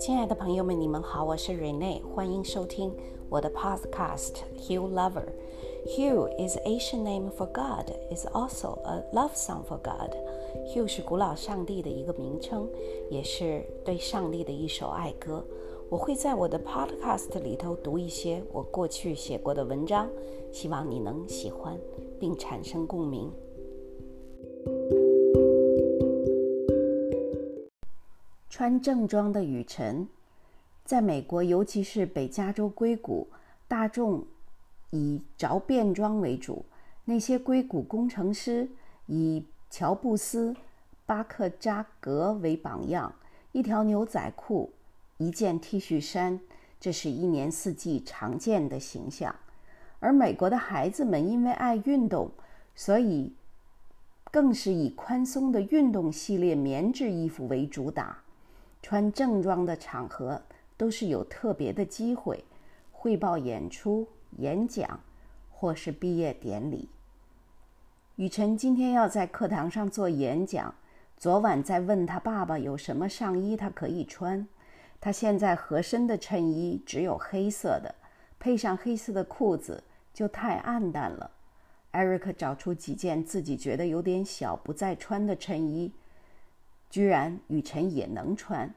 亲爱的朋友们，你们好，我是 Rene，欢迎收听我的 Podcast Hugh Lover。Hugh is Asian name for God, is also a love song for God. Hugh 是古老上帝的一个名称，也是对上帝的一首爱歌。我会在我的 Podcast 里头读一些我过去写过的文章，希望你能喜欢并产生共鸣。穿正装的雨辰，在美国，尤其是北加州硅谷，大众以着便装为主。那些硅谷工程师以乔布斯、巴克扎格为榜样，一条牛仔裤，一件 T 恤衫，这是一年四季常见的形象。而美国的孩子们因为爱运动，所以更是以宽松的运动系列棉质衣服为主打。穿正装的场合都是有特别的机会，汇报演出、演讲，或是毕业典礼。雨辰今天要在课堂上做演讲，昨晚在问他爸爸有什么上衣他可以穿。他现在合身的衬衣只有黑色的，配上黑色的裤子就太暗淡了。Eric 找出几件自己觉得有点小不再穿的衬衣。居然雨辰也能穿，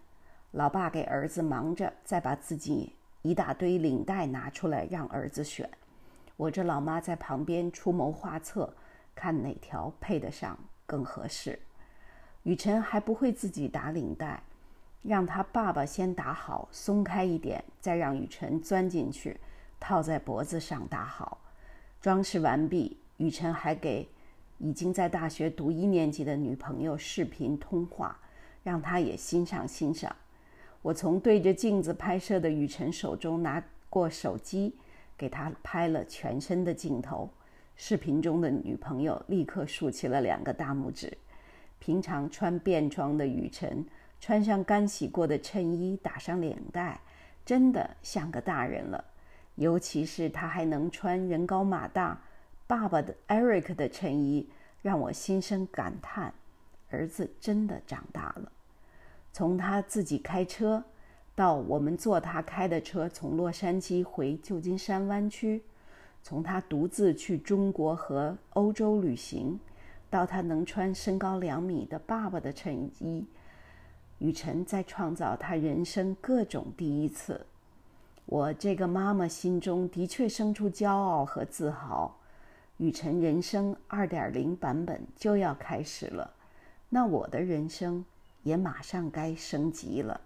老爸给儿子忙着再把自己一大堆领带拿出来让儿子选，我这老妈在旁边出谋划策，看哪条配得上更合适。雨辰还不会自己打领带，让他爸爸先打好，松开一点，再让雨辰钻进去，套在脖子上打好。装饰完毕，雨辰还给。已经在大学读一年级的女朋友视频通话，让她也欣赏欣赏。我从对着镜子拍摄的雨辰手中拿过手机，给他拍了全身的镜头。视频中的女朋友立刻竖起了两个大拇指。平常穿便装的雨辰，穿上干洗过的衬衣，打上领带，真的像个大人了。尤其是他还能穿人高马大。爸爸的 Eric 的衬衣让我心生感叹，儿子真的长大了。从他自己开车，到我们坐他开的车从洛杉矶回旧金山湾区，从他独自去中国和欧洲旅行，到他能穿身高两米的爸爸的衬衣，雨辰在创造他人生各种第一次。我这个妈妈心中的确生出骄傲和自豪。雨辰人生二点零版本就要开始了，那我的人生也马上该升级了。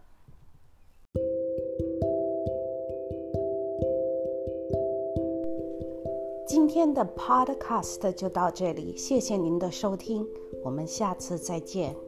今天的 Podcast 就到这里，谢谢您的收听，我们下次再见。